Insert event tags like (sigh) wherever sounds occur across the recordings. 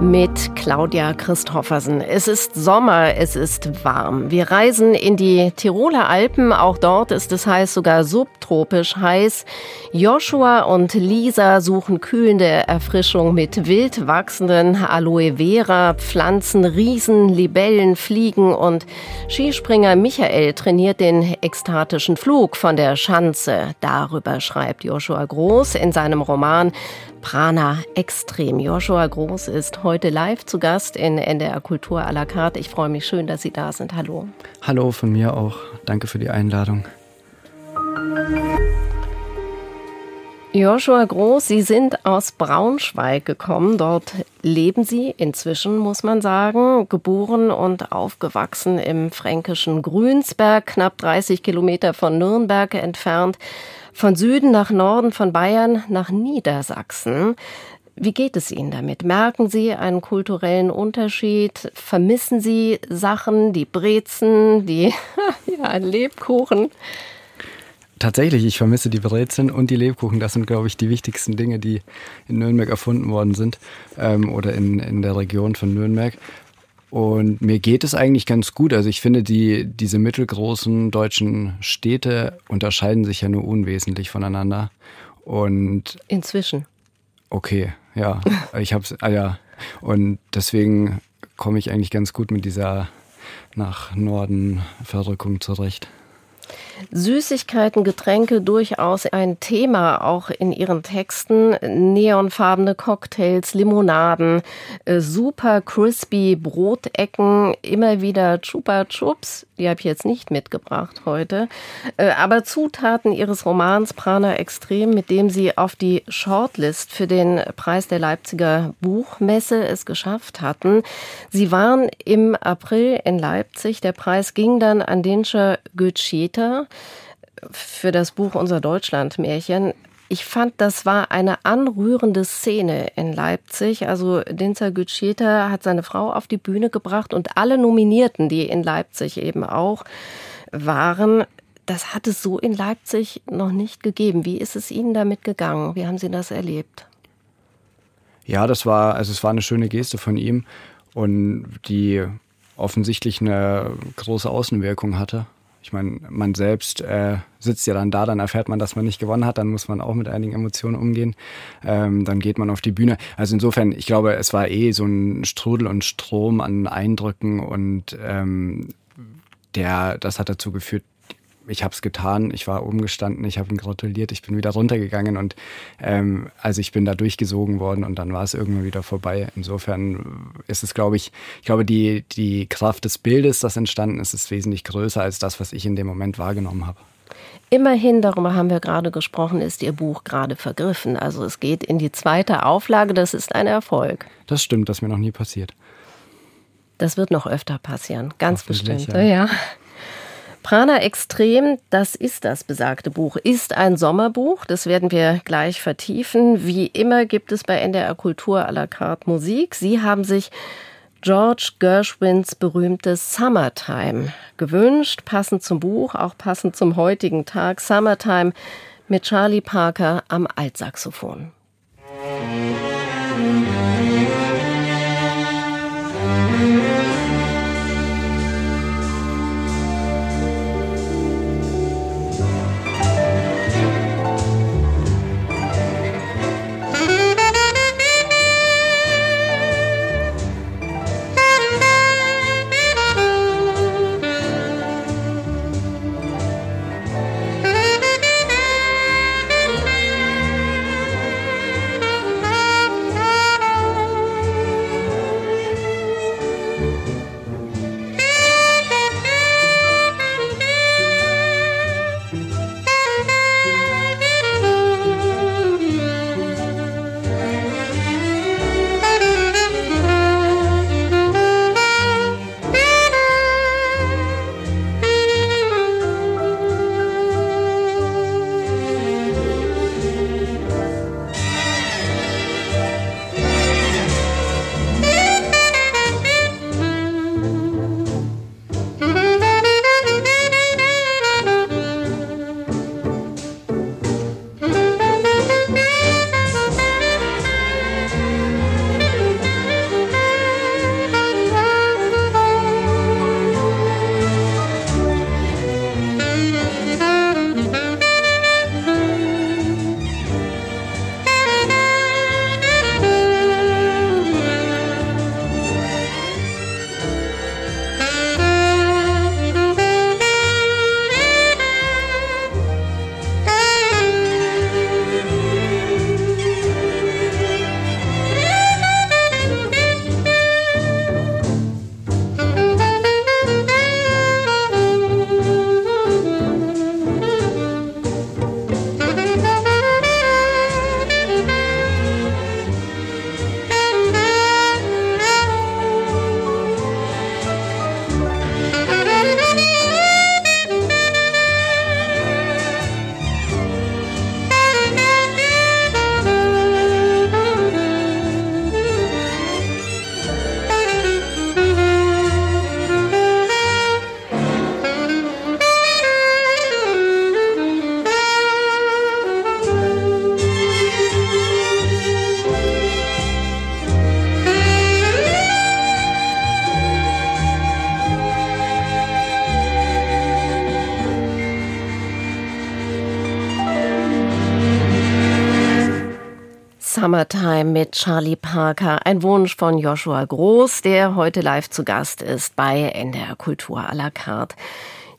mit Claudia Christoffersen. Es ist Sommer, es ist warm. Wir reisen in die Tiroler Alpen, auch dort ist es heiß, sogar subtropisch heiß. Joshua und Lisa suchen kühlende Erfrischung mit wild wachsenden Aloe Vera Pflanzen, Riesen, Libellen, Fliegen und Skispringer Michael trainiert den ekstatischen Flug von der Schanze. Darüber schreibt Joshua Groß in seinem Roman Prana Extrem. Joshua Groß ist heute live zu Gast in NDR Kultur à la carte. Ich freue mich schön, dass Sie da sind. Hallo. Hallo von mir auch. Danke für die Einladung. Joshua Groß, Sie sind aus Braunschweig gekommen. Dort leben Sie inzwischen, muss man sagen, geboren und aufgewachsen im fränkischen Grünsberg, knapp 30 Kilometer von Nürnberg entfernt. Von Süden nach Norden, von Bayern nach Niedersachsen. Wie geht es Ihnen damit? Merken Sie einen kulturellen Unterschied? Vermissen Sie Sachen, die Brezen, die (laughs) ja, Lebkuchen? Tatsächlich, ich vermisse die Brezeln und die Lebkuchen. Das sind, glaube ich, die wichtigsten Dinge, die in Nürnberg erfunden worden sind ähm, oder in, in der Region von Nürnberg. Und mir geht es eigentlich ganz gut. Also ich finde, die, diese mittelgroßen deutschen Städte unterscheiden sich ja nur unwesentlich voneinander. Und inzwischen. Okay, ja. (laughs) ich hab's, ah ja. Und deswegen komme ich eigentlich ganz gut mit dieser nach Norden Verrückung zurecht. Süßigkeiten, Getränke durchaus ein Thema auch in ihren Texten. Neonfarbene Cocktails, Limonaden, äh, super crispy Brotecken, immer wieder Chupa Chups. Die habe ich jetzt nicht mitgebracht heute. Äh, aber Zutaten ihres Romans Prana Extrem, mit dem sie auf die Shortlist für den Preis der Leipziger Buchmesse es geschafft hatten. Sie waren im April in Leipzig. Der Preis ging dann an Dinscher Für das Buch Unser Deutschland-Märchen. Ich fand, das war eine anrührende Szene in Leipzig. Also Dinzer Gütscheta hat seine Frau auf die Bühne gebracht und alle Nominierten, die in Leipzig eben auch waren, das hat es so in Leipzig noch nicht gegeben. Wie ist es Ihnen damit gegangen? Wie haben Sie das erlebt? Ja, das war, also es war eine schöne Geste von ihm und die offensichtlich eine große Außenwirkung hatte. Ich meine, man selbst äh, sitzt ja dann da, dann erfährt man, dass man nicht gewonnen hat, dann muss man auch mit einigen Emotionen umgehen. Ähm, dann geht man auf die Bühne. Also insofern, ich glaube, es war eh so ein Strudel und Strom an Eindrücken und ähm, der, das hat dazu geführt, ich habe es getan, ich war umgestanden, ich habe ihn gratuliert, ich bin wieder runtergegangen und ähm, also ich bin da durchgesogen worden und dann war es irgendwann wieder vorbei. Insofern ist es, glaube ich, ich glaube, die, die Kraft des Bildes, das entstanden ist, ist wesentlich größer als das, was ich in dem Moment wahrgenommen habe. Immerhin, darüber haben wir gerade gesprochen, ist Ihr Buch gerade vergriffen. Also es geht in die zweite Auflage, das ist ein Erfolg. Das stimmt, das ist mir noch nie passiert. Das wird noch öfter passieren, ganz bestimmt. Ja. ja. Prana Extrem, das ist das besagte Buch, ist ein Sommerbuch. Das werden wir gleich vertiefen. Wie immer gibt es bei NDR Kultur à la carte Musik. Sie haben sich George Gershwins berühmtes Summertime gewünscht, passend zum Buch, auch passend zum heutigen Tag. Summertime mit Charlie Parker am Altsaxophon. Summertime mit Charlie Parker. Ein Wunsch von Joshua Groß, der heute live zu Gast ist bei NDR Kultur à la carte.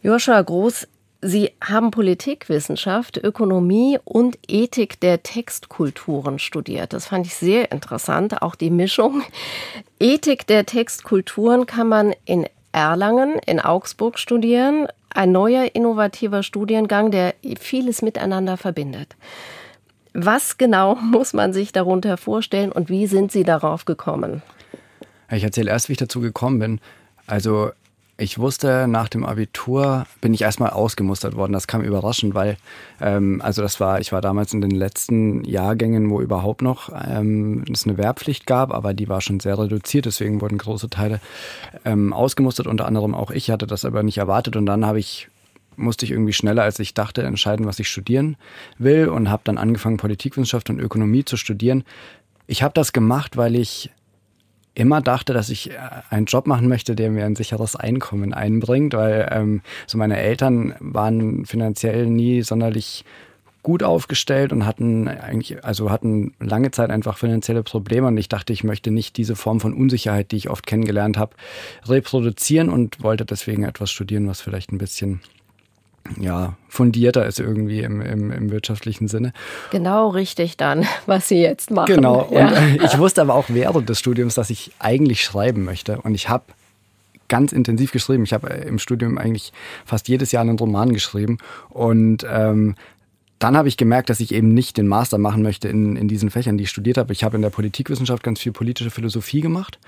Joshua Groß, Sie haben Politikwissenschaft, Ökonomie und Ethik der Textkulturen studiert. Das fand ich sehr interessant, auch die Mischung. Ethik der Textkulturen kann man in Erlangen, in Augsburg studieren. Ein neuer innovativer Studiengang, der vieles miteinander verbindet. Was genau (laughs) muss man sich darunter vorstellen und wie sind Sie darauf gekommen? Ich erzähle erst, wie ich dazu gekommen bin. Also ich wusste, nach dem Abitur bin ich erstmal ausgemustert worden. Das kam überraschend, weil, ähm, also das war, ich war damals in den letzten Jahrgängen, wo überhaupt noch ähm, es eine Wehrpflicht gab, aber die war schon sehr reduziert, deswegen wurden große Teile ähm, ausgemustert, unter anderem auch ich hatte das aber nicht erwartet und dann habe ich musste ich irgendwie schneller, als ich dachte, entscheiden, was ich studieren will und habe dann angefangen, Politikwissenschaft und Ökonomie zu studieren. Ich habe das gemacht, weil ich immer dachte, dass ich äh, einen Job machen möchte, der mir ein sicheres Einkommen einbringt, weil ähm, so meine Eltern waren finanziell nie sonderlich gut aufgestellt und hatten eigentlich, also hatten lange Zeit einfach finanzielle Probleme und ich dachte, ich möchte nicht diese Form von Unsicherheit, die ich oft kennengelernt habe, reproduzieren und wollte deswegen etwas studieren, was vielleicht ein bisschen ja, fundierter ist irgendwie im, im, im, wirtschaftlichen Sinne. Genau richtig dann, was Sie jetzt machen. Genau. Ja. Und äh, ich wusste aber auch während des Studiums, dass ich eigentlich schreiben möchte. Und ich habe ganz intensiv geschrieben. Ich habe äh, im Studium eigentlich fast jedes Jahr einen Roman geschrieben. Und ähm, dann habe ich gemerkt, dass ich eben nicht den Master machen möchte in, in diesen Fächern, die ich studiert habe. Ich habe in der Politikwissenschaft ganz viel politische Philosophie gemacht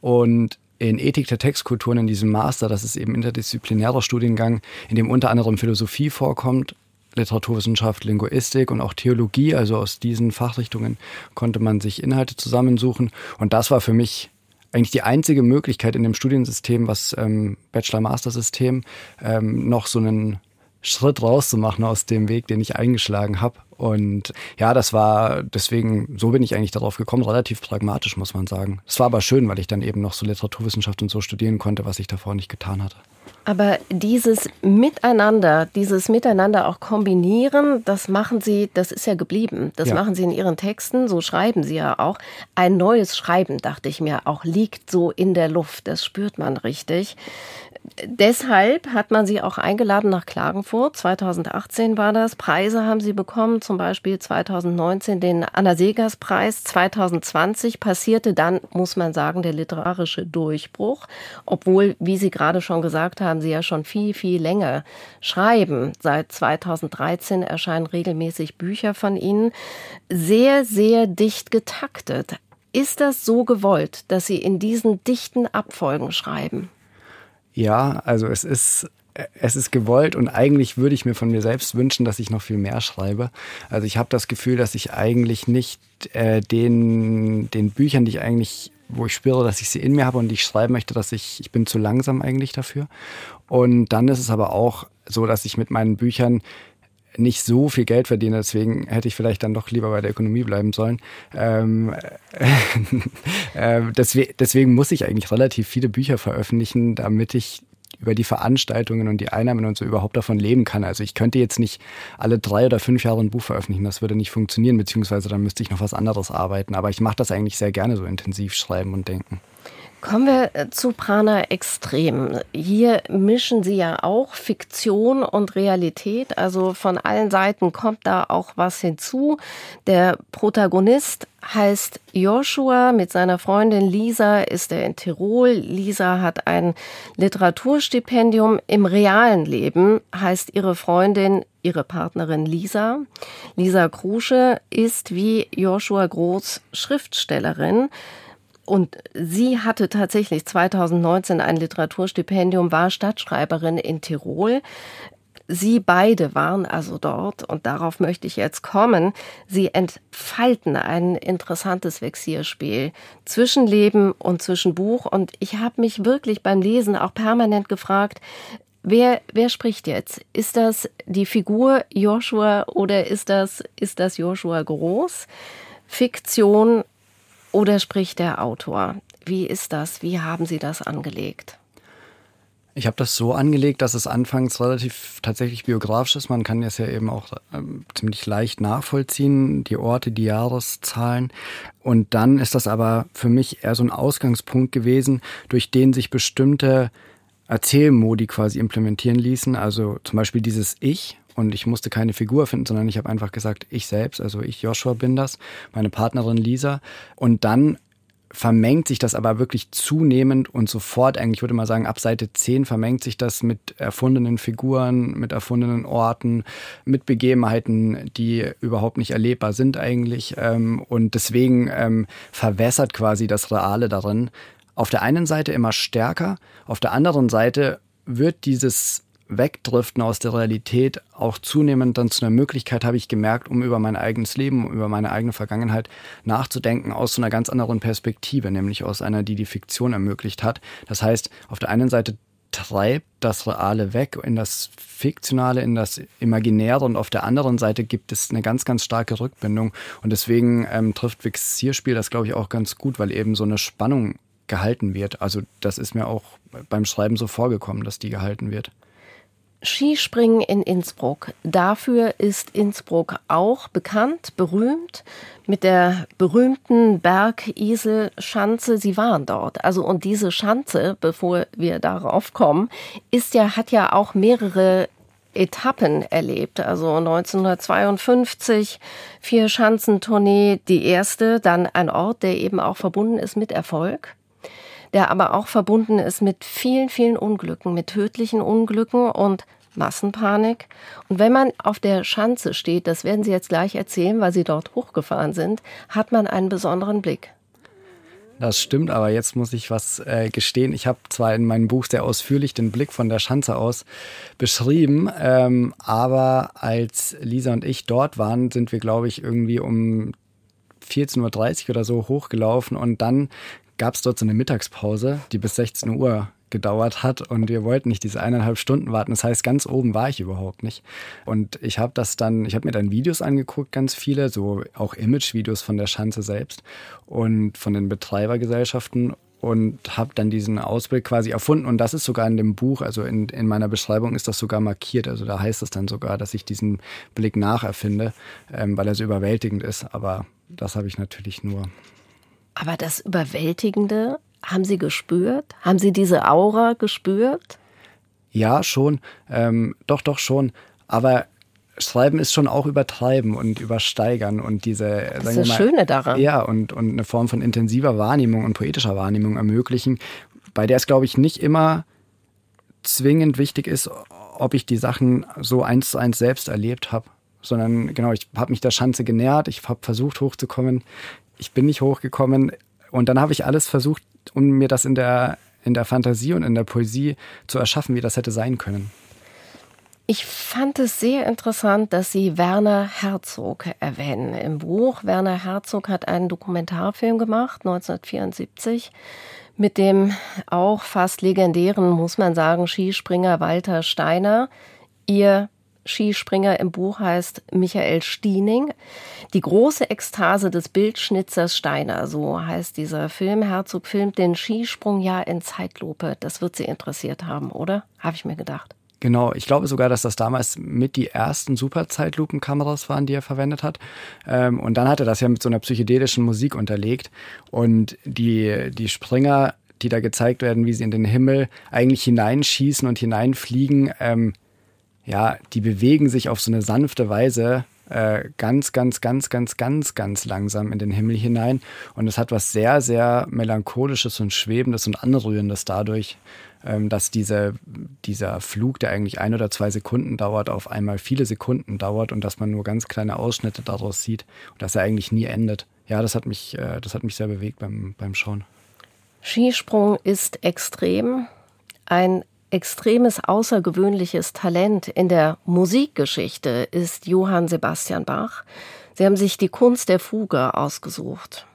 und in Ethik der Textkulturen in diesem Master, das ist eben interdisziplinärer Studiengang, in dem unter anderem Philosophie vorkommt, Literaturwissenschaft, Linguistik und auch Theologie. Also aus diesen Fachrichtungen konnte man sich Inhalte zusammensuchen. Und das war für mich eigentlich die einzige Möglichkeit in dem Studiensystem, was ähm, Bachelor-Master-System, ähm, noch so einen Schritt rauszumachen aus dem Weg, den ich eingeschlagen habe. Und ja, das war deswegen, so bin ich eigentlich darauf gekommen, relativ pragmatisch, muss man sagen. Es war aber schön, weil ich dann eben noch so Literaturwissenschaft und so studieren konnte, was ich davor nicht getan hatte. Aber dieses Miteinander, dieses Miteinander auch kombinieren, das machen Sie, das ist ja geblieben. Das ja. machen Sie in Ihren Texten, so schreiben Sie ja auch. Ein neues Schreiben, dachte ich mir, auch liegt so in der Luft. Das spürt man richtig deshalb hat man sie auch eingeladen nach Klagenfurt. 2018 war das. Preise haben sie bekommen, zum Beispiel 2019 den Anna Segers Preis. 2020 passierte dann, muss man sagen, der literarische Durchbruch. Obwohl, wie Sie gerade schon gesagt haben, Sie ja schon viel, viel länger schreiben. Seit 2013 erscheinen regelmäßig Bücher von Ihnen. Sehr, sehr dicht getaktet. Ist das so gewollt, dass Sie in diesen dichten Abfolgen schreiben? Ja, also es ist es ist gewollt und eigentlich würde ich mir von mir selbst wünschen, dass ich noch viel mehr schreibe. Also ich habe das Gefühl, dass ich eigentlich nicht äh, den, den Büchern, die ich eigentlich, wo ich spüre, dass ich sie in mir habe und die ich schreiben möchte, dass ich, ich bin zu langsam eigentlich dafür. Und dann ist es aber auch so, dass ich mit meinen Büchern nicht so viel Geld verdiene, deswegen hätte ich vielleicht dann doch lieber bei der Ökonomie bleiben sollen. Ähm, (laughs) äh, deswegen, deswegen muss ich eigentlich relativ viele Bücher veröffentlichen, damit ich über die Veranstaltungen und die Einnahmen und so überhaupt davon leben kann. Also ich könnte jetzt nicht alle drei oder fünf Jahre ein Buch veröffentlichen, das würde nicht funktionieren, beziehungsweise dann müsste ich noch was anderes arbeiten. Aber ich mache das eigentlich sehr gerne so intensiv schreiben und denken. Kommen wir äh, zu Prana Extrem. Hier mischen Sie ja auch Fiktion und Realität. Also von allen Seiten kommt da auch was hinzu. Der Protagonist heißt Joshua. Mit seiner Freundin Lisa ist er in Tirol. Lisa hat ein Literaturstipendium. Im realen Leben heißt ihre Freundin ihre Partnerin Lisa. Lisa Krusche ist wie Joshua Groß Schriftstellerin. Und sie hatte tatsächlich 2019 ein Literaturstipendium, war Stadtschreiberin in Tirol. Sie beide waren also dort und darauf möchte ich jetzt kommen. Sie entfalten ein interessantes Vexierspiel zwischen Leben und zwischen Buch. Und ich habe mich wirklich beim Lesen auch permanent gefragt, wer, wer spricht jetzt? Ist das die Figur Joshua oder ist das, ist das Joshua Groß? Fiktion oder spricht der Autor? Wie ist das? Wie haben Sie das angelegt? Ich habe das so angelegt, dass es anfangs relativ tatsächlich biografisch ist. Man kann das ja eben auch ähm, ziemlich leicht nachvollziehen, die Orte, die Jahreszahlen. Und dann ist das aber für mich eher so ein Ausgangspunkt gewesen, durch den sich bestimmte Erzählmodi quasi implementieren ließen. Also zum Beispiel dieses Ich. Und ich musste keine Figur finden, sondern ich habe einfach gesagt, ich selbst, also ich Joshua bin das, meine Partnerin Lisa. Und dann vermengt sich das aber wirklich zunehmend und sofort, eigentlich würde man sagen, ab Seite 10 vermengt sich das mit erfundenen Figuren, mit erfundenen Orten, mit Begebenheiten, die überhaupt nicht erlebbar sind eigentlich. Ähm, und deswegen ähm, verwässert quasi das Reale darin. Auf der einen Seite immer stärker, auf der anderen Seite wird dieses Wegdriften aus der Realität auch zunehmend dann zu einer Möglichkeit, habe ich gemerkt, um über mein eigenes Leben, über meine eigene Vergangenheit nachzudenken aus so einer ganz anderen Perspektive, nämlich aus einer, die die Fiktion ermöglicht hat. Das heißt, auf der einen Seite treibt das Reale weg in das Fiktionale, in das Imaginäre und auf der anderen Seite gibt es eine ganz, ganz starke Rückbindung und deswegen ähm, trifft Vixierspiel das, glaube ich, auch ganz gut, weil eben so eine Spannung gehalten wird. Also das ist mir auch beim Schreiben so vorgekommen, dass die gehalten wird. Skispringen in Innsbruck. Dafür ist Innsbruck auch bekannt, berühmt, mit der berühmten Bergiselschanze. Sie waren dort. Also, und diese Schanze, bevor wir darauf kommen, ist ja, hat ja auch mehrere Etappen erlebt. Also 1952 vier Schanzentournee, die erste, dann ein Ort, der eben auch verbunden ist mit Erfolg der aber auch verbunden ist mit vielen, vielen Unglücken, mit tödlichen Unglücken und Massenpanik. Und wenn man auf der Schanze steht, das werden Sie jetzt gleich erzählen, weil Sie dort hochgefahren sind, hat man einen besonderen Blick. Das stimmt, aber jetzt muss ich was äh, gestehen. Ich habe zwar in meinem Buch sehr ausführlich den Blick von der Schanze aus beschrieben, ähm, aber als Lisa und ich dort waren, sind wir, glaube ich, irgendwie um 14.30 Uhr oder so hochgelaufen und dann gab es dort so eine Mittagspause, die bis 16 Uhr gedauert hat und wir wollten nicht diese eineinhalb Stunden warten. Das heißt, ganz oben war ich überhaupt nicht. Und ich habe das dann, ich habe mir dann Videos angeguckt, ganz viele, so auch Image-Videos von der Schanze selbst und von den Betreibergesellschaften und habe dann diesen Ausblick quasi erfunden. Und das ist sogar in dem Buch, also in, in meiner Beschreibung ist das sogar markiert. Also da heißt es dann sogar, dass ich diesen Blick nacherfinde, ähm, weil er so überwältigend ist. Aber das habe ich natürlich nur aber das Überwältigende haben Sie gespürt? Haben Sie diese Aura gespürt? Ja, schon. Ähm, doch, doch schon. Aber Schreiben ist schon auch übertreiben und übersteigern und diese. Das ist das mal, Schöne daran. Ja, und, und eine Form von intensiver Wahrnehmung und poetischer Wahrnehmung ermöglichen, bei der es, glaube ich, nicht immer zwingend wichtig ist, ob ich die Sachen so eins zu eins selbst erlebt habe, sondern genau, ich habe mich der Schanze genähert, ich habe versucht hochzukommen, ich bin nicht hochgekommen und dann habe ich alles versucht, um mir das in der, in der Fantasie und in der Poesie zu erschaffen, wie das hätte sein können. Ich fand es sehr interessant, dass Sie Werner Herzog erwähnen im Buch. Werner Herzog hat einen Dokumentarfilm gemacht, 1974, mit dem auch fast legendären, muss man sagen, Skispringer Walter Steiner. Ihr Skispringer im Buch heißt Michael Stiening. Die große Ekstase des Bildschnitzers Steiner, so heißt dieser Film. Herzog filmt den Skisprung ja in Zeitlupe. Das wird Sie interessiert haben, oder? Habe ich mir gedacht. Genau, ich glaube sogar, dass das damals mit die ersten Super-Zeitlupenkameras waren, die er verwendet hat. Ähm, und dann hat er das ja mit so einer psychedelischen Musik unterlegt. Und die, die Springer, die da gezeigt werden, wie sie in den Himmel eigentlich hineinschießen und hineinfliegen, ähm, ja, die bewegen sich auf so eine sanfte Weise äh, ganz, ganz, ganz, ganz, ganz, ganz langsam in den Himmel hinein. Und es hat was sehr, sehr melancholisches und schwebendes und anrührendes dadurch, ähm, dass diese, dieser Flug, der eigentlich ein oder zwei Sekunden dauert, auf einmal viele Sekunden dauert und dass man nur ganz kleine Ausschnitte daraus sieht und dass er eigentlich nie endet. Ja, das hat mich, äh, das hat mich sehr bewegt beim, beim Schauen. Skisprung ist extrem. Ein extremes außergewöhnliches Talent in der Musikgeschichte ist Johann Sebastian Bach. Sie haben sich die Kunst der Fuge ausgesucht.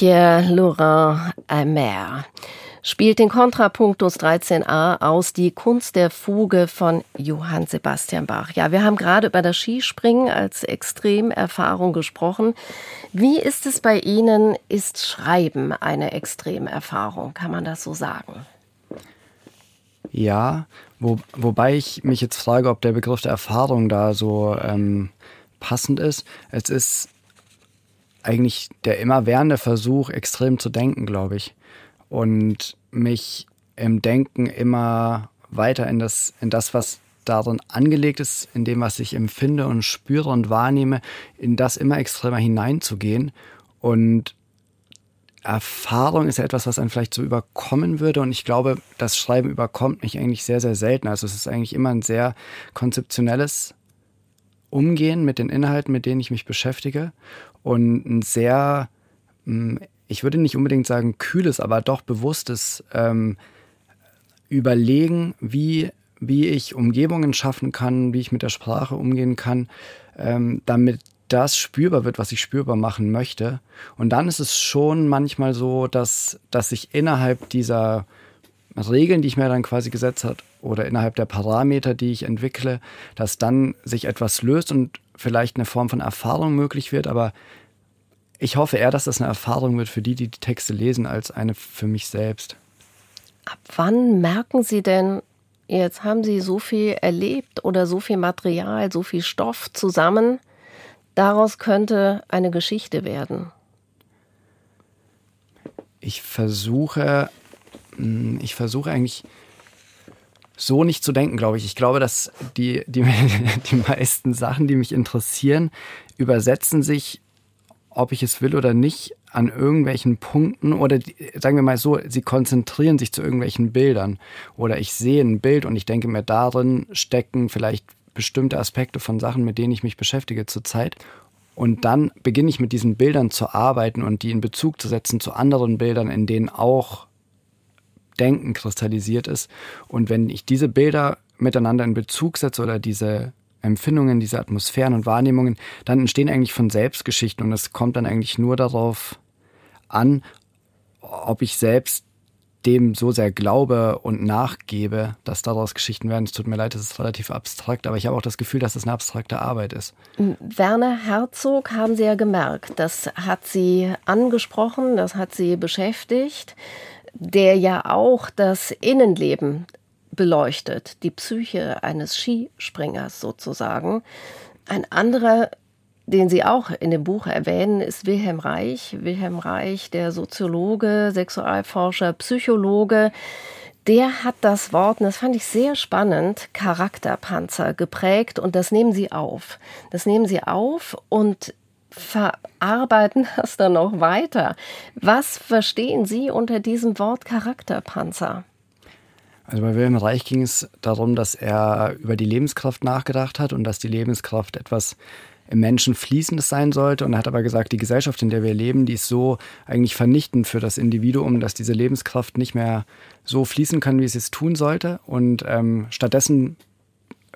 Pierre-Laurent Amer spielt den Kontrapunktus 13a aus Die Kunst der Fuge von Johann Sebastian Bach. Ja, wir haben gerade über das Skispringen als Extremerfahrung gesprochen. Wie ist es bei Ihnen? Ist Schreiben eine Extremerfahrung? Kann man das so sagen? Ja, wo, wobei ich mich jetzt frage, ob der Begriff der Erfahrung da so ähm, passend ist. Es ist eigentlich der immerwährende Versuch, extrem zu denken, glaube ich. Und mich im Denken immer weiter in das, in das, was darin angelegt ist, in dem, was ich empfinde und spüre und wahrnehme, in das immer extremer hineinzugehen. Und Erfahrung ist ja etwas, was einen vielleicht so überkommen würde. Und ich glaube, das Schreiben überkommt mich eigentlich sehr, sehr selten. Also es ist eigentlich immer ein sehr konzeptionelles Umgehen mit den Inhalten, mit denen ich mich beschäftige. Und ein sehr, hm, ich würde nicht unbedingt sagen kühles, aber doch bewusstes ähm, Überlegen, wie, wie ich Umgebungen schaffen kann, wie ich mit der Sprache umgehen kann, ähm, damit das spürbar wird, was ich spürbar machen möchte. Und dann ist es schon manchmal so, dass, dass sich innerhalb dieser Regeln, die ich mir dann quasi gesetzt habe, oder innerhalb der Parameter, die ich entwickle, dass dann sich etwas löst und vielleicht eine Form von Erfahrung möglich wird. Aber ich hoffe eher, dass das eine Erfahrung wird für die, die die Texte lesen, als eine für mich selbst. Ab wann merken Sie denn, jetzt haben Sie so viel erlebt oder so viel Material, so viel Stoff zusammen, Daraus könnte eine Geschichte werden. Ich versuche, hm, ich versuche eigentlich so nicht zu denken, glaube ich. Ich glaube, dass die, die, (laughs) die meisten Sachen, die mich interessieren, übersetzen sich, ob ich es will oder nicht, an irgendwelchen Punkten oder die, sagen wir mal so, sie konzentrieren sich zu irgendwelchen Bildern. Oder ich sehe ein Bild und ich denke mir, darin stecken vielleicht bestimmte Aspekte von Sachen, mit denen ich mich beschäftige zurzeit. Und dann beginne ich mit diesen Bildern zu arbeiten und die in Bezug zu setzen zu anderen Bildern, in denen auch Denken kristallisiert ist. Und wenn ich diese Bilder miteinander in Bezug setze oder diese Empfindungen, diese Atmosphären und Wahrnehmungen, dann entstehen eigentlich von selbst Geschichten und es kommt dann eigentlich nur darauf an, ob ich selbst dem so sehr glaube und nachgebe, dass daraus Geschichten werden. Es tut mir leid, es ist relativ abstrakt, aber ich habe auch das Gefühl, dass es eine abstrakte Arbeit ist. Werner Herzog haben Sie ja gemerkt, das hat Sie angesprochen, das hat Sie beschäftigt, der ja auch das Innenleben beleuchtet, die Psyche eines Skispringers sozusagen. Ein anderer den Sie auch in dem Buch erwähnen, ist Wilhelm Reich. Wilhelm Reich, der Soziologe, Sexualforscher, Psychologe. Der hat das Wort, und das fand ich sehr spannend, Charakterpanzer geprägt und das nehmen Sie auf. Das nehmen Sie auf und verarbeiten (laughs) das dann noch weiter. Was verstehen Sie unter diesem Wort Charakterpanzer? Also bei Wilhelm Reich ging es darum, dass er über die Lebenskraft nachgedacht hat und dass die Lebenskraft etwas im Menschen Fließendes sein sollte. Und er hat aber gesagt, die Gesellschaft, in der wir leben, die ist so eigentlich vernichtend für das Individuum, dass diese Lebenskraft nicht mehr so fließen kann, wie es es tun sollte. Und ähm, stattdessen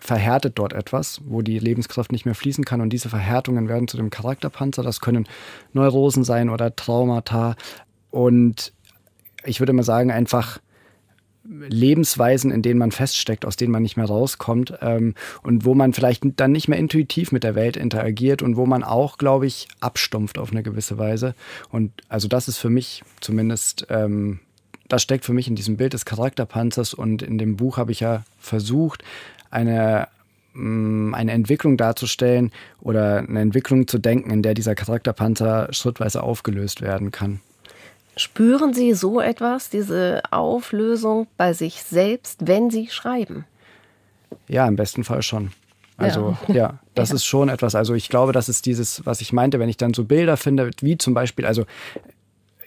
verhärtet dort etwas, wo die Lebenskraft nicht mehr fließen kann. Und diese Verhärtungen werden zu dem Charakterpanzer. Das können Neurosen sein oder Traumata. Und ich würde mal sagen, einfach Lebensweisen, in denen man feststeckt, aus denen man nicht mehr rauskommt ähm, und wo man vielleicht dann nicht mehr intuitiv mit der Welt interagiert und wo man auch, glaube ich, abstumpft auf eine gewisse Weise. Und also das ist für mich zumindest, ähm, das steckt für mich in diesem Bild des Charakterpanzers und in dem Buch habe ich ja versucht, eine mm, eine Entwicklung darzustellen oder eine Entwicklung zu denken, in der dieser Charakterpanzer schrittweise aufgelöst werden kann. Spüren Sie so etwas, diese Auflösung bei sich selbst, wenn Sie schreiben? Ja, im besten Fall schon. Also ja, ja das (laughs) ja. ist schon etwas. Also ich glaube, das ist dieses, was ich meinte, wenn ich dann so Bilder finde, wie zum Beispiel, also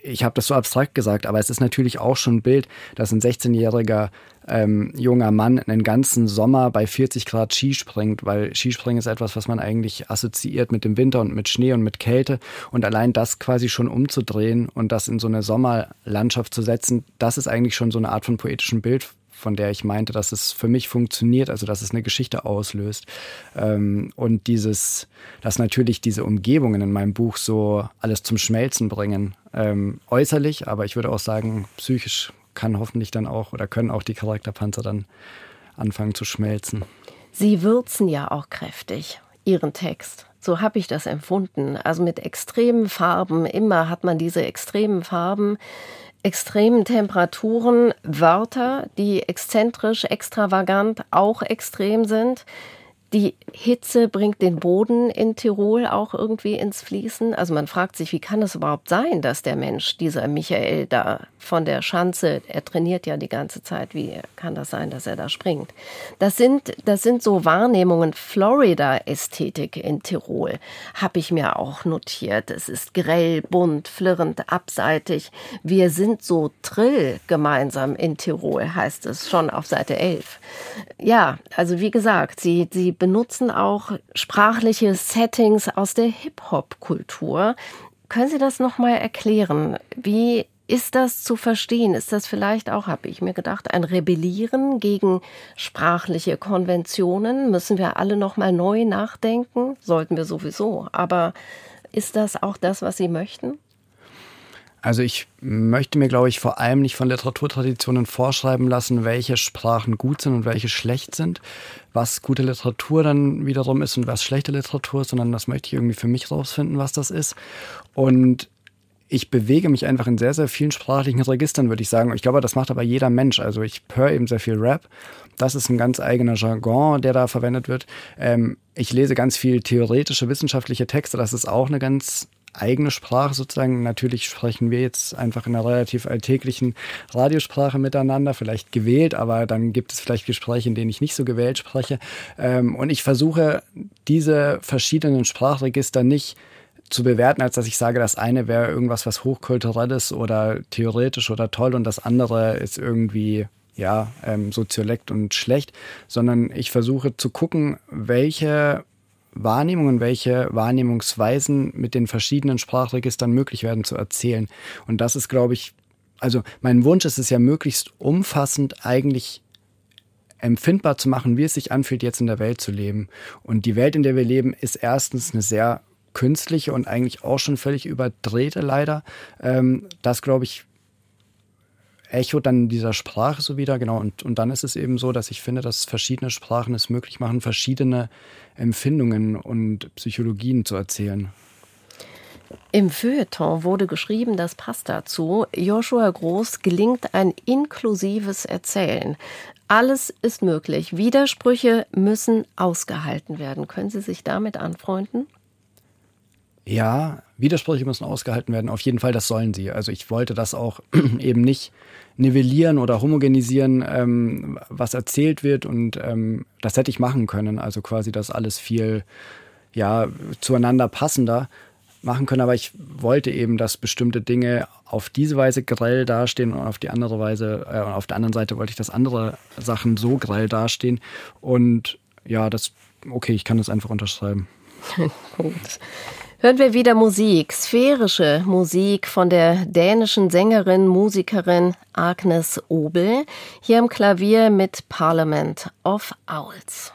ich habe das so abstrakt gesagt, aber es ist natürlich auch schon ein Bild, dass ein 16-jähriger ähm, junger Mann einen ganzen Sommer bei 40 Grad Ski springt, weil Skispringen ist etwas, was man eigentlich assoziiert mit dem Winter und mit Schnee und mit Kälte. Und allein das quasi schon umzudrehen und das in so eine Sommerlandschaft zu setzen, das ist eigentlich schon so eine Art von poetischem Bild von der ich meinte, dass es für mich funktioniert, also dass es eine Geschichte auslöst. Ähm, und dieses, dass natürlich diese Umgebungen in meinem Buch so alles zum Schmelzen bringen, ähm, äußerlich, aber ich würde auch sagen, psychisch kann hoffentlich dann auch oder können auch die Charakterpanzer dann anfangen zu schmelzen. Sie würzen ja auch kräftig Ihren Text. So habe ich das empfunden. Also mit extremen Farben, immer hat man diese extremen Farben, extremen Temperaturen, Wörter, die exzentrisch, extravagant auch extrem sind. Die Hitze bringt den Boden in Tirol auch irgendwie ins Fließen. Also man fragt sich, wie kann es überhaupt sein, dass der Mensch, dieser Michael da von der Schanze, er trainiert ja die ganze Zeit, wie kann das sein, dass er da springt? Das sind, das sind so Wahrnehmungen, Florida-Ästhetik in Tirol, habe ich mir auch notiert. Es ist grell, bunt, flirrend, abseitig. Wir sind so Trill gemeinsam in Tirol, heißt es schon auf Seite 11. Ja, also wie gesagt, sie, sie benutzen auch sprachliche Settings aus der Hip-Hop-Kultur. Können Sie das nochmal erklären? Wie ist das zu verstehen? Ist das vielleicht auch, habe ich mir gedacht, ein Rebellieren gegen sprachliche Konventionen? Müssen wir alle nochmal neu nachdenken? Sollten wir sowieso. Aber ist das auch das, was Sie möchten? Also ich möchte mir, glaube ich, vor allem nicht von Literaturtraditionen vorschreiben lassen, welche Sprachen gut sind und welche schlecht sind, was gute Literatur dann wiederum ist und was schlechte Literatur ist, sondern das möchte ich irgendwie für mich rausfinden, was das ist. Und ich bewege mich einfach in sehr, sehr vielen sprachlichen Registern, würde ich sagen. Ich glaube, das macht aber jeder Mensch. Also ich höre eben sehr viel Rap. Das ist ein ganz eigener Jargon, der da verwendet wird. Ähm, ich lese ganz viel theoretische, wissenschaftliche Texte. Das ist auch eine ganz eigene Sprache sozusagen. Natürlich sprechen wir jetzt einfach in einer relativ alltäglichen Radiosprache miteinander, vielleicht gewählt, aber dann gibt es vielleicht Gespräche, in denen ich nicht so gewählt spreche. Ähm, und ich versuche, diese verschiedenen Sprachregister nicht zu bewerten, als dass ich sage, das eine wäre irgendwas, was hochkulturelles oder theoretisch oder toll und das andere ist irgendwie ja, ähm, soziolekt und schlecht, sondern ich versuche zu gucken, welche Wahrnehmungen, welche Wahrnehmungsweisen mit den verschiedenen Sprachregistern möglich werden zu erzählen. Und das ist, glaube ich, also mein Wunsch ist es ja möglichst umfassend eigentlich empfindbar zu machen, wie es sich anfühlt, jetzt in der Welt zu leben. Und die Welt, in der wir leben, ist erstens eine sehr künstliche und eigentlich auch schon völlig überdrehte leider. Ähm, das, glaube ich, Echo dann dieser Sprache so wieder, genau. Und, und dann ist es eben so, dass ich finde, dass verschiedene Sprachen es möglich machen, verschiedene Empfindungen und Psychologien zu erzählen. Im Feuilleton wurde geschrieben, das passt dazu, Joshua Groß gelingt ein inklusives Erzählen. Alles ist möglich. Widersprüche müssen ausgehalten werden. Können Sie sich damit anfreunden? Ja, Widersprüche müssen ausgehalten werden. Auf jeden Fall, das sollen sie. Also ich wollte das auch (clears throat) eben nicht nivellieren oder homogenisieren, ähm, was erzählt wird. Und ähm, das hätte ich machen können. Also quasi das alles viel ja, zueinander passender machen können. Aber ich wollte eben, dass bestimmte Dinge auf diese Weise grell dastehen und auf die andere Weise, äh, auf der anderen Seite wollte ich, dass andere Sachen so grell dastehen. Und ja, das, okay, ich kann das einfach unterschreiben. (laughs) Hören wir wieder Musik, sphärische Musik von der dänischen Sängerin, Musikerin Agnes Obel, hier am Klavier mit Parliament of Owls.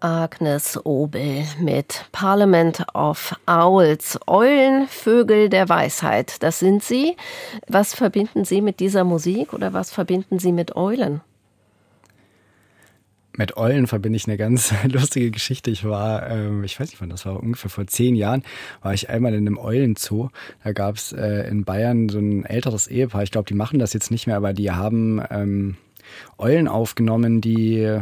Agnes Obel mit Parliament of Owls, Eulenvögel der Weisheit. Das sind Sie. Was verbinden Sie mit dieser Musik oder was verbinden Sie mit Eulen? Mit Eulen verbinde ich eine ganz (laughs) lustige Geschichte. Ich war, ähm, ich weiß nicht wann, das war ungefähr vor zehn Jahren, war ich einmal in einem Eulenzoo. Da gab es äh, in Bayern so ein älteres Ehepaar. Ich glaube, die machen das jetzt nicht mehr, aber die haben ähm, Eulen aufgenommen, die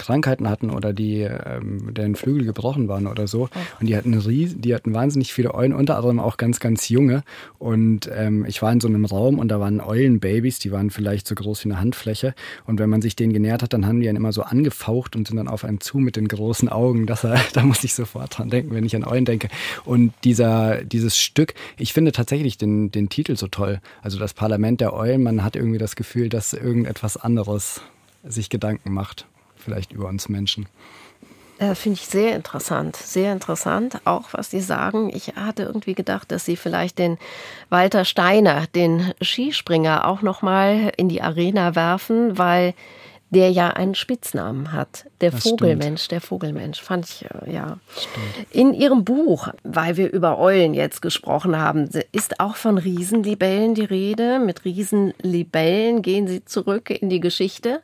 Krankheiten hatten oder die ähm, deren Flügel gebrochen waren oder so. Und die hatten ries die hatten wahnsinnig viele Eulen, unter anderem auch ganz, ganz junge. Und ähm, ich war in so einem Raum und da waren Eulenbabys, die waren vielleicht so groß wie eine Handfläche. Und wenn man sich denen genähert hat, dann haben die einen immer so angefaucht und sind dann auf einen zu mit den großen Augen. Das, (laughs) da muss ich sofort dran denken, wenn ich an Eulen denke. Und dieser, dieses Stück, ich finde tatsächlich den, den Titel so toll. Also das Parlament der Eulen, man hat irgendwie das Gefühl, dass irgendetwas anderes sich Gedanken macht vielleicht über uns Menschen. Äh, Finde ich sehr interessant, sehr interessant, auch was Sie sagen. Ich hatte irgendwie gedacht, dass Sie vielleicht den Walter Steiner, den Skispringer, auch noch mal in die Arena werfen, weil der ja einen Spitznamen hat. Der das Vogelmensch, stimmt. der Vogelmensch, fand ich, äh, ja. Stimmt. In Ihrem Buch, weil wir über Eulen jetzt gesprochen haben, ist auch von Riesenlibellen die Rede. Mit Riesenlibellen gehen Sie zurück in die Geschichte.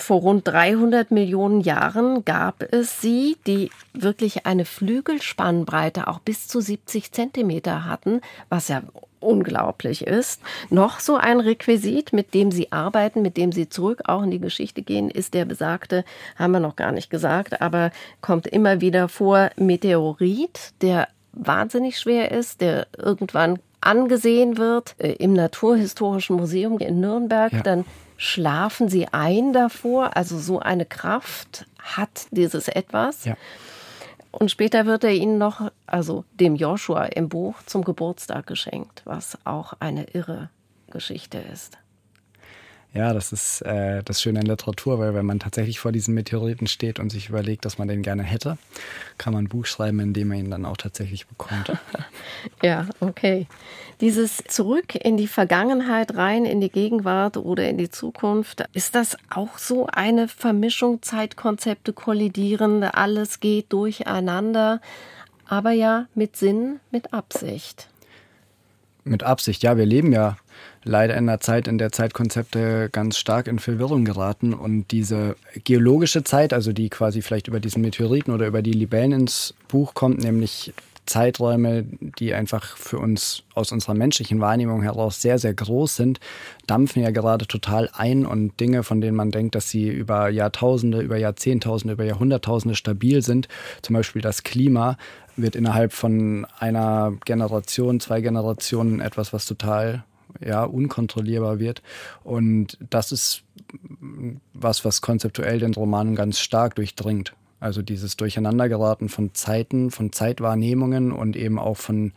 Vor rund 300 Millionen Jahren gab es sie, die wirklich eine Flügelspannbreite auch bis zu 70 Zentimeter hatten, was ja unglaublich ist. Noch so ein Requisit, mit dem sie arbeiten, mit dem sie zurück auch in die Geschichte gehen, ist der besagte, haben wir noch gar nicht gesagt, aber kommt immer wieder vor, Meteorit, der wahnsinnig schwer ist, der irgendwann angesehen wird äh, im Naturhistorischen Museum in Nürnberg, ja. dann schlafen sie ein davor. Also so eine Kraft hat dieses etwas. Ja. Und später wird er ihnen noch, also dem Joshua im Buch, zum Geburtstag geschenkt, was auch eine irre Geschichte ist. Ja, das ist äh, das Schöne an Literatur, weil wenn man tatsächlich vor diesen Meteoriten steht und sich überlegt, dass man den gerne hätte, kann man ein Buch schreiben, in dem man ihn dann auch tatsächlich bekommt. (laughs) ja, okay. Dieses Zurück in die Vergangenheit, rein in die Gegenwart oder in die Zukunft, ist das auch so eine Vermischung, Zeitkonzepte kollidieren, alles geht durcheinander, aber ja mit Sinn, mit Absicht. Mit Absicht, ja, wir leben ja leider in einer Zeit, in der Zeitkonzepte ganz stark in Verwirrung geraten. Und diese geologische Zeit, also die quasi vielleicht über diesen Meteoriten oder über die Libellen ins Buch kommt, nämlich Zeiträume, die einfach für uns aus unserer menschlichen Wahrnehmung heraus sehr, sehr groß sind, dampfen ja gerade total ein. Und Dinge, von denen man denkt, dass sie über Jahrtausende, über Jahrzehntausende, über Jahrhunderttausende stabil sind, zum Beispiel das Klima, wird innerhalb von einer Generation, zwei Generationen etwas, was total ja, unkontrollierbar wird. Und das ist was, was konzeptuell den Roman ganz stark durchdringt. Also dieses Durcheinandergeraten von Zeiten, von Zeitwahrnehmungen und eben auch von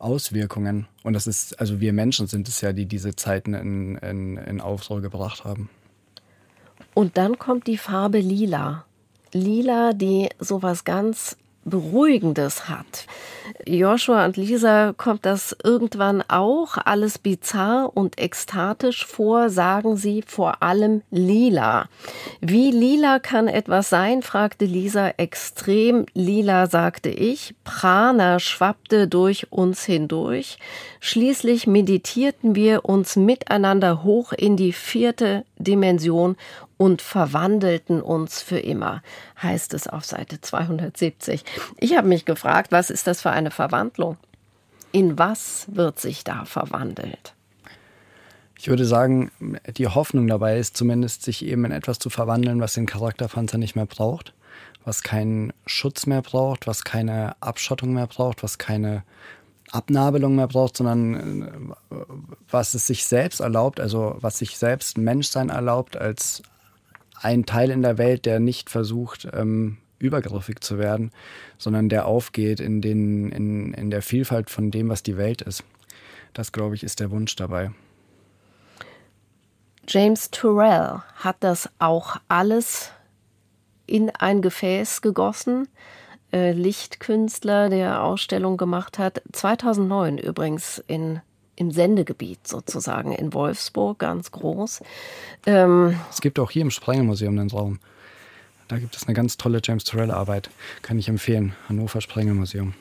Auswirkungen. Und das ist, also wir Menschen sind es ja, die diese Zeiten in, in, in Aufruhr gebracht haben. Und dann kommt die Farbe Lila. Lila, die sowas ganz Beruhigendes hat. Joshua und Lisa kommt das irgendwann auch alles bizarr und ekstatisch vor, sagen sie vor allem lila. Wie lila kann etwas sein, fragte Lisa extrem lila, sagte ich. Prana schwappte durch uns hindurch. Schließlich meditierten wir uns miteinander hoch in die vierte Dimension und verwandelten uns für immer, heißt es auf Seite 270. Ich habe mich gefragt, was ist das für eine Verwandlung? In was wird sich da verwandelt? Ich würde sagen, die Hoffnung dabei ist zumindest, sich eben in etwas zu verwandeln, was den Charakterpanzer nicht mehr braucht, was keinen Schutz mehr braucht, was keine Abschottung mehr braucht, was keine Abnabelung mehr braucht, sondern äh, was es sich selbst erlaubt, also was sich selbst Menschsein erlaubt als ein Teil in der Welt, der nicht versucht, ähm, übergriffig zu werden, sondern der aufgeht in, den, in, in der Vielfalt von dem, was die Welt ist. Das, glaube ich, ist der Wunsch dabei. James Turrell hat das auch alles in ein Gefäß gegossen. Äh, Lichtkünstler, der Ausstellung gemacht hat. 2009 übrigens in im Sendegebiet sozusagen in Wolfsburg, ganz groß. Ähm es gibt auch hier im Sprengelmuseum einen Raum. Da gibt es eine ganz tolle James Turrell-Arbeit. Kann ich empfehlen. Hannover Sprengelmuseum.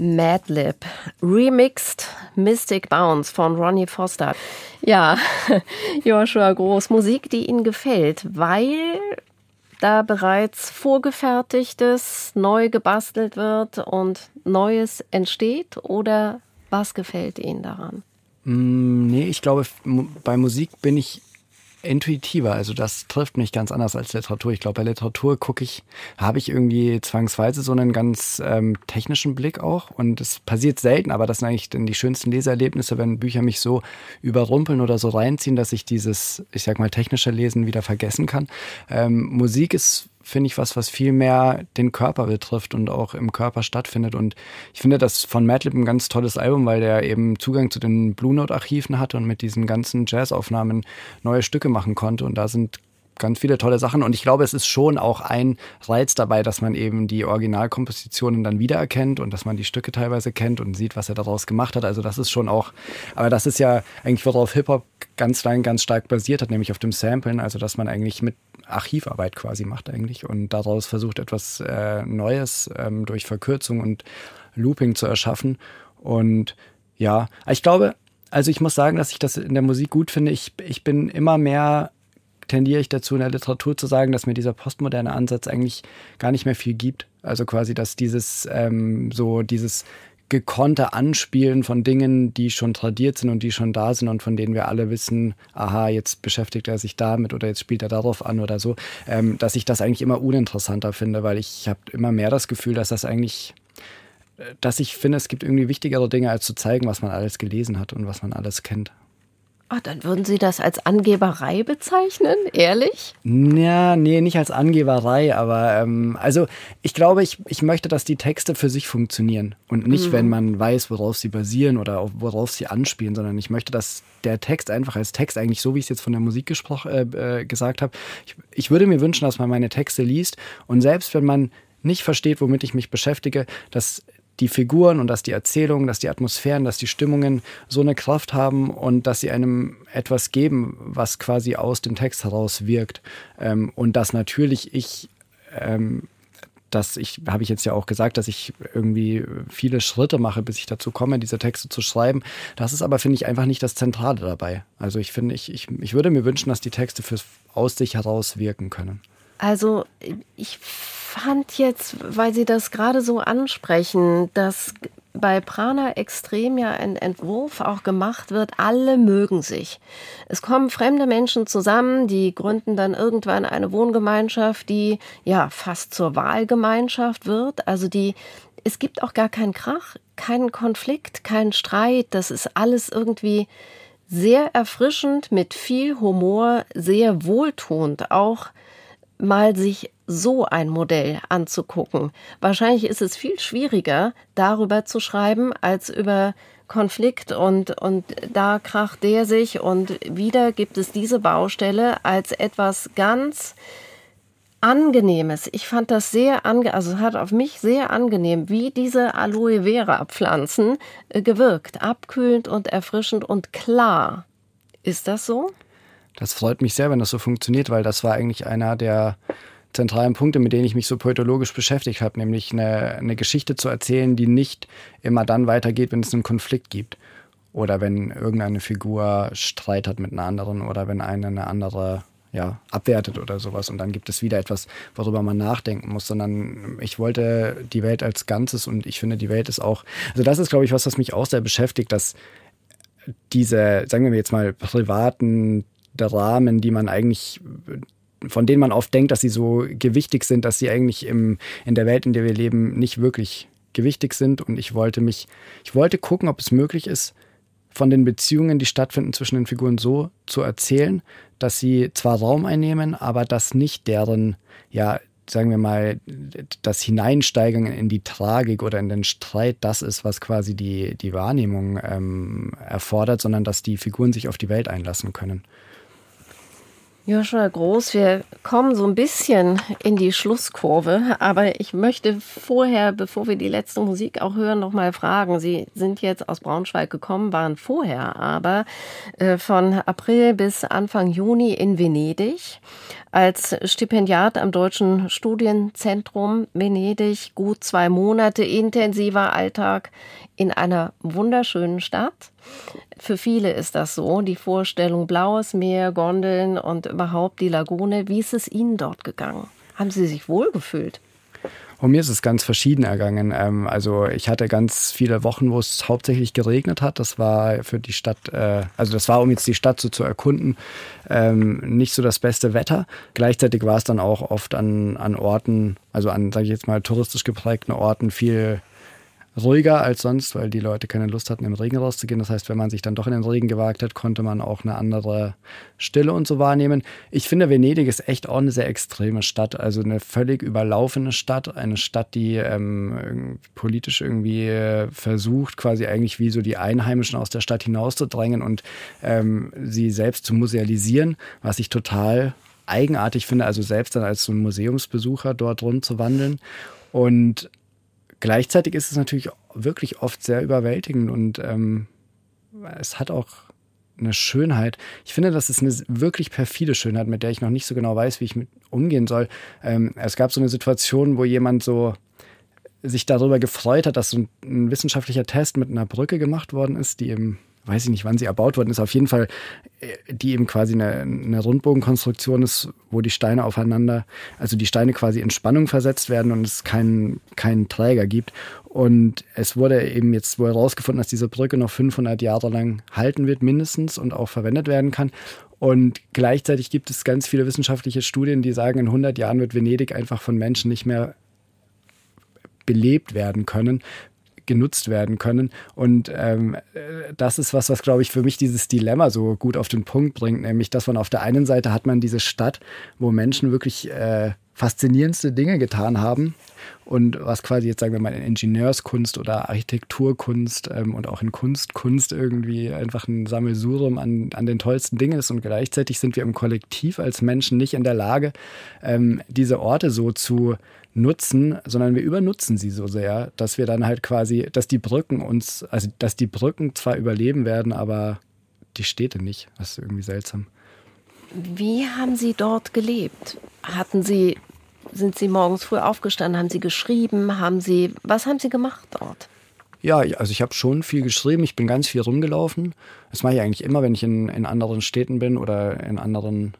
Madlib. Remixed Mystic Bounce von Ronnie Foster. Ja, (laughs) Joshua Groß, Musik, die Ihnen gefällt, weil da bereits vorgefertigtes neu gebastelt wird und Neues entsteht oder was gefällt Ihnen daran? Mm, nee, ich glaube, bei Musik bin ich intuitiver. Also das trifft mich ganz anders als Literatur. Ich glaube, bei Literatur gucke ich, habe ich irgendwie zwangsweise so einen ganz ähm, technischen Blick auch. Und es passiert selten, aber das sind eigentlich dann die schönsten Leseerlebnisse, wenn Bücher mich so überrumpeln oder so reinziehen, dass ich dieses, ich sag mal, technische Lesen wieder vergessen kann. Ähm, Musik ist finde ich, was, was viel mehr den Körper betrifft und auch im Körper stattfindet. Und ich finde das von Madlib ein ganz tolles Album, weil der eben Zugang zu den Blue Note Archiven hatte und mit diesen ganzen Jazzaufnahmen neue Stücke machen konnte. Und da sind ganz viele tolle Sachen. Und ich glaube, es ist schon auch ein Reiz dabei, dass man eben die Originalkompositionen dann wiedererkennt und dass man die Stücke teilweise kennt und sieht, was er daraus gemacht hat. Also das ist schon auch, aber das ist ja eigentlich, worauf Hip-Hop ganz lang, ganz stark basiert hat, nämlich auf dem Samplen. Also dass man eigentlich mit Archivarbeit quasi macht eigentlich und daraus versucht, etwas äh, Neues ähm, durch Verkürzung und Looping zu erschaffen. Und ja, ich glaube, also ich muss sagen, dass ich das in der Musik gut finde. Ich, ich bin immer mehr tendiere ich dazu, in der Literatur zu sagen, dass mir dieser postmoderne Ansatz eigentlich gar nicht mehr viel gibt. Also quasi, dass dieses ähm, so dieses gekonnte Anspielen von Dingen, die schon tradiert sind und die schon da sind und von denen wir alle wissen, aha, jetzt beschäftigt er sich damit oder jetzt spielt er darauf an oder so, ähm, dass ich das eigentlich immer uninteressanter finde, weil ich habe immer mehr das Gefühl, dass das eigentlich dass ich finde, es gibt irgendwie wichtigere Dinge, als zu zeigen, was man alles gelesen hat und was man alles kennt. Ach, dann würden Sie das als Angeberei bezeichnen? Ehrlich? Ja, nee, nicht als Angeberei, aber ähm, also ich glaube, ich, ich möchte, dass die Texte für sich funktionieren und nicht, mhm. wenn man weiß, worauf sie basieren oder worauf sie anspielen, sondern ich möchte, dass der Text einfach als Text, eigentlich so wie ich es jetzt von der Musik gesprochen, äh, äh, gesagt habe, ich, ich würde mir wünschen, dass man meine Texte liest und selbst wenn man nicht versteht, womit ich mich beschäftige, dass die Figuren und dass die Erzählungen, dass die Atmosphären, dass die Stimmungen so eine Kraft haben und dass sie einem etwas geben, was quasi aus dem Text heraus wirkt. Ähm, und dass natürlich ich ähm, dass ich, habe ich jetzt ja auch gesagt, dass ich irgendwie viele Schritte mache, bis ich dazu komme, diese Texte zu schreiben. Das ist aber, finde ich, einfach nicht das Zentrale dabei. Also ich finde, ich, ich, ich würde mir wünschen, dass die Texte fürs aus sich heraus wirken können. Also ich fand jetzt, weil Sie das gerade so ansprechen, dass bei Prana Extrem ja ein Entwurf auch gemacht wird, alle mögen sich. Es kommen fremde Menschen zusammen, die gründen dann irgendwann eine Wohngemeinschaft, die ja fast zur Wahlgemeinschaft wird. Also die, es gibt auch gar keinen Krach, keinen Konflikt, keinen Streit. Das ist alles irgendwie sehr erfrischend, mit viel Humor, sehr wohltuend, auch mal sich so ein Modell anzugucken. Wahrscheinlich ist es viel schwieriger, darüber zu schreiben, als über Konflikt und, und da kracht der sich und wieder gibt es diese Baustelle als etwas ganz Angenehmes. Ich fand das sehr ange also hat auf mich sehr angenehm, wie diese Aloe Vera Pflanzen äh, gewirkt, abkühlend und erfrischend und klar. Ist das so? Das freut mich sehr, wenn das so funktioniert, weil das war eigentlich einer der zentralen Punkte, mit denen ich mich so poetologisch beschäftigt habe, nämlich eine, eine Geschichte zu erzählen, die nicht immer dann weitergeht, wenn es einen Konflikt gibt. Oder wenn irgendeine Figur Streit hat mit einer anderen oder wenn eine eine andere ja, abwertet oder sowas und dann gibt es wieder etwas, worüber man nachdenken muss, sondern ich wollte die Welt als Ganzes und ich finde, die Welt ist auch, also das ist, glaube ich, was, was mich auch sehr beschäftigt, dass diese, sagen wir jetzt mal, privaten Dramen, die man eigentlich von denen man oft denkt, dass sie so gewichtig sind, dass sie eigentlich im, in der Welt, in der wir leben, nicht wirklich gewichtig sind. Und ich wollte mich, ich wollte gucken, ob es möglich ist, von den Beziehungen, die stattfinden zwischen den Figuren, so zu erzählen, dass sie zwar Raum einnehmen, aber dass nicht deren, ja, sagen wir mal, das Hineinsteigern in die Tragik oder in den Streit das ist, was quasi die, die Wahrnehmung ähm, erfordert, sondern dass die Figuren sich auf die Welt einlassen können. Joshua Groß, wir kommen so ein bisschen in die Schlusskurve, aber ich möchte vorher, bevor wir die letzte Musik auch hören, noch mal fragen. Sie sind jetzt aus Braunschweig gekommen, waren vorher aber äh, von April bis Anfang Juni in Venedig als Stipendiat am Deutschen Studienzentrum Venedig. Gut zwei Monate intensiver Alltag in einer wunderschönen Stadt. Für viele ist das so, die Vorstellung blaues Meer, Gondeln und überhaupt die Lagune. Wie ist es Ihnen dort gegangen? Haben Sie sich wohlgefühlt? Und mir ist es ganz verschieden ergangen. Ähm, also ich hatte ganz viele Wochen, wo es hauptsächlich geregnet hat. Das war für die Stadt, äh, also das war, um jetzt die Stadt so zu erkunden, ähm, nicht so das beste Wetter. Gleichzeitig war es dann auch oft an, an Orten, also an, sage ich jetzt mal, touristisch geprägten Orten viel ruhiger als sonst, weil die Leute keine Lust hatten, im Regen rauszugehen. Das heißt, wenn man sich dann doch in den Regen gewagt hat, konnte man auch eine andere Stille und so wahrnehmen. Ich finde, Venedig ist echt auch eine sehr extreme Stadt, also eine völlig überlaufene Stadt, eine Stadt, die ähm, politisch irgendwie äh, versucht, quasi eigentlich wie so die Einheimischen aus der Stadt hinauszudrängen und ähm, sie selbst zu musealisieren, was ich total eigenartig finde, also selbst dann als so ein Museumsbesucher dort rund zu wandeln. Und Gleichzeitig ist es natürlich wirklich oft sehr überwältigend und ähm, es hat auch eine Schönheit. Ich finde, das ist eine wirklich perfide Schönheit, mit der ich noch nicht so genau weiß, wie ich mit umgehen soll. Ähm, es gab so eine Situation, wo jemand so sich darüber gefreut hat, dass so ein, ein wissenschaftlicher Test mit einer Brücke gemacht worden ist, die im weiß ich nicht, wann sie erbaut worden ist, auf jeden Fall, äh, die eben quasi eine, eine Rundbogenkonstruktion ist, wo die Steine aufeinander, also die Steine quasi in Spannung versetzt werden und es keinen keinen Träger gibt. Und es wurde eben jetzt wohl herausgefunden, dass diese Brücke noch 500 Jahre lang halten wird, mindestens, und auch verwendet werden kann. Und gleichzeitig gibt es ganz viele wissenschaftliche Studien, die sagen, in 100 Jahren wird Venedig einfach von Menschen nicht mehr belebt werden können, genutzt werden können. Und ähm, das ist was, was, glaube ich, für mich dieses Dilemma so gut auf den Punkt bringt, nämlich, dass man auf der einen Seite hat man diese Stadt, wo Menschen wirklich äh, faszinierendste Dinge getan haben und was quasi jetzt sagen wir mal in Ingenieurskunst oder Architekturkunst ähm, und auch in Kunst, Kunst irgendwie einfach ein Sammelsurium an, an den tollsten Dingen ist und gleichzeitig sind wir im Kollektiv als Menschen nicht in der Lage, ähm, diese Orte so zu nutzen, sondern wir übernutzen sie so sehr, dass wir dann halt quasi, dass die Brücken uns, also dass die Brücken zwar überleben werden, aber die Städte nicht. Das ist irgendwie seltsam. Wie haben Sie dort gelebt? Hatten Sie, sind Sie morgens früh aufgestanden? Haben Sie geschrieben? Haben Sie, was haben Sie gemacht dort? Ja, also ich habe schon viel geschrieben. Ich bin ganz viel rumgelaufen. Das mache ich eigentlich immer, wenn ich in, in anderen Städten bin oder in anderen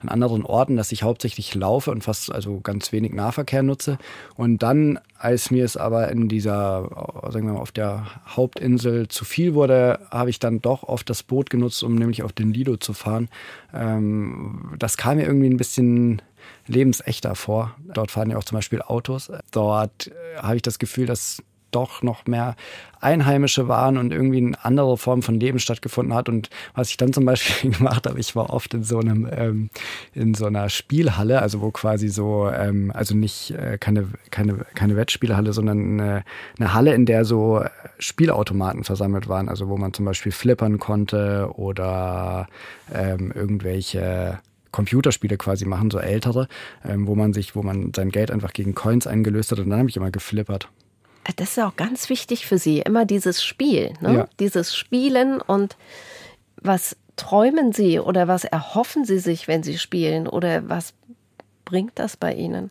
an anderen Orten, dass ich hauptsächlich laufe und fast also ganz wenig Nahverkehr nutze. Und dann, als mir es aber in dieser, sagen wir mal, auf der Hauptinsel zu viel wurde, habe ich dann doch oft das Boot genutzt, um nämlich auf den Lido zu fahren. Ähm, das kam mir irgendwie ein bisschen lebensechter vor. Dort fahren ja auch zum Beispiel Autos. Dort äh, habe ich das Gefühl, dass doch noch mehr Einheimische waren und irgendwie eine andere Form von Leben stattgefunden hat. Und was ich dann zum Beispiel (laughs) gemacht habe, ich war oft in so einem, ähm, in so einer Spielhalle, also wo quasi so, ähm, also nicht äh, keine, keine, keine Wettspielhalle, sondern eine, eine Halle, in der so Spielautomaten versammelt waren, also wo man zum Beispiel flippern konnte oder ähm, irgendwelche Computerspiele quasi machen, so ältere, ähm, wo man sich, wo man sein Geld einfach gegen Coins eingelöst hat und dann habe ich immer geflippert. Das ist auch ganz wichtig für Sie, immer dieses Spiel, ne? ja. dieses Spielen und was träumen Sie oder was erhoffen Sie sich, wenn Sie spielen oder was bringt das bei Ihnen?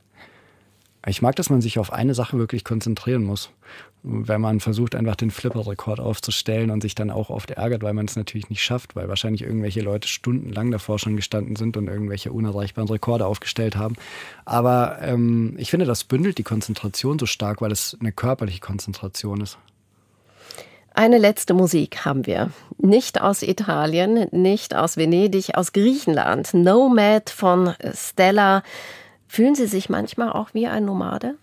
Ich mag, dass man sich auf eine Sache wirklich konzentrieren muss wenn man versucht, einfach den Flipper-Rekord aufzustellen und sich dann auch oft ärgert, weil man es natürlich nicht schafft, weil wahrscheinlich irgendwelche Leute stundenlang davor schon gestanden sind und irgendwelche unerreichbaren Rekorde aufgestellt haben. Aber ähm, ich finde, das bündelt die Konzentration so stark, weil es eine körperliche Konzentration ist. Eine letzte Musik haben wir. Nicht aus Italien, nicht aus Venedig, aus Griechenland. Nomad von Stella. Fühlen Sie sich manchmal auch wie ein Nomade?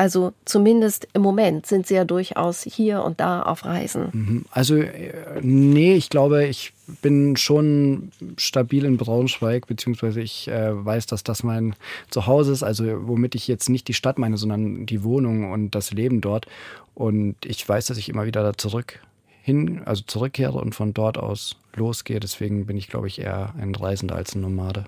Also zumindest im Moment sind Sie ja durchaus hier und da auf Reisen. Mhm. Also äh, nee, ich glaube, ich bin schon stabil in Braunschweig, beziehungsweise ich äh, weiß, dass das mein Zuhause ist, also womit ich jetzt nicht die Stadt meine, sondern die Wohnung und das Leben dort. Und ich weiß, dass ich immer wieder da zurück hin, also zurückkehre und von dort aus losgehe. Deswegen bin ich, glaube ich, eher ein Reisender als ein Nomade.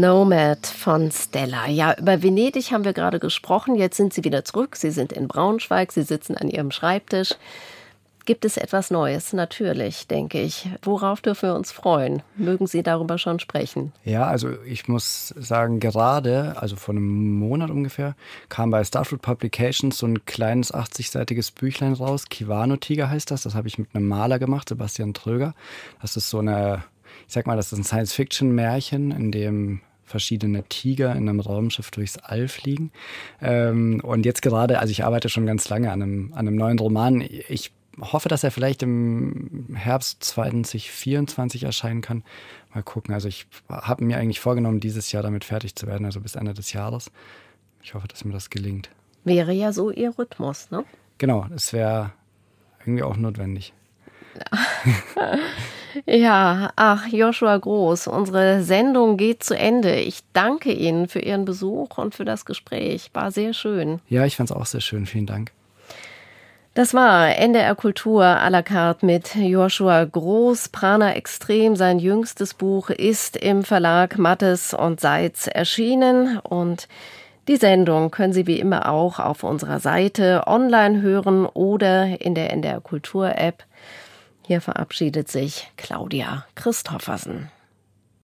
Nomad von Stella. Ja, über Venedig haben wir gerade gesprochen. Jetzt sind Sie wieder zurück. Sie sind in Braunschweig. Sie sitzen an Ihrem Schreibtisch. Gibt es etwas Neues? Natürlich, denke ich. Worauf dürfen wir uns freuen? Mögen Sie darüber schon sprechen? Ja, also ich muss sagen, gerade, also vor einem Monat ungefähr, kam bei Starfruit Publications so ein kleines 80-seitiges Büchlein raus. Kiwano Tiger heißt das. Das habe ich mit einem Maler gemacht, Sebastian Tröger. Das ist so eine ich sag mal, das ist ein Science-Fiction-Märchen, in dem verschiedene Tiger in einem Raumschiff durchs All fliegen. Ähm, und jetzt gerade, also ich arbeite schon ganz lange an einem, an einem neuen Roman. Ich hoffe, dass er vielleicht im Herbst 2024 erscheinen kann. Mal gucken. Also ich habe mir eigentlich vorgenommen, dieses Jahr damit fertig zu werden, also bis Ende des Jahres. Ich hoffe, dass mir das gelingt. Wäre ja so Ihr Rhythmus, ne? Genau, es wäre irgendwie auch notwendig. (laughs) Ja. Ach, Joshua Groß, unsere Sendung geht zu Ende. Ich danke Ihnen für Ihren Besuch und für das Gespräch. War sehr schön. Ja, ich fand es auch sehr schön. Vielen Dank. Das war NDR Kultur à la carte mit Joshua Groß. Prana Extrem, sein jüngstes Buch, ist im Verlag Mattes und Seitz erschienen und die Sendung können Sie wie immer auch auf unserer Seite online hören oder in der NDR Kultur App. Hier verabschiedet sich Claudia Christoffersen.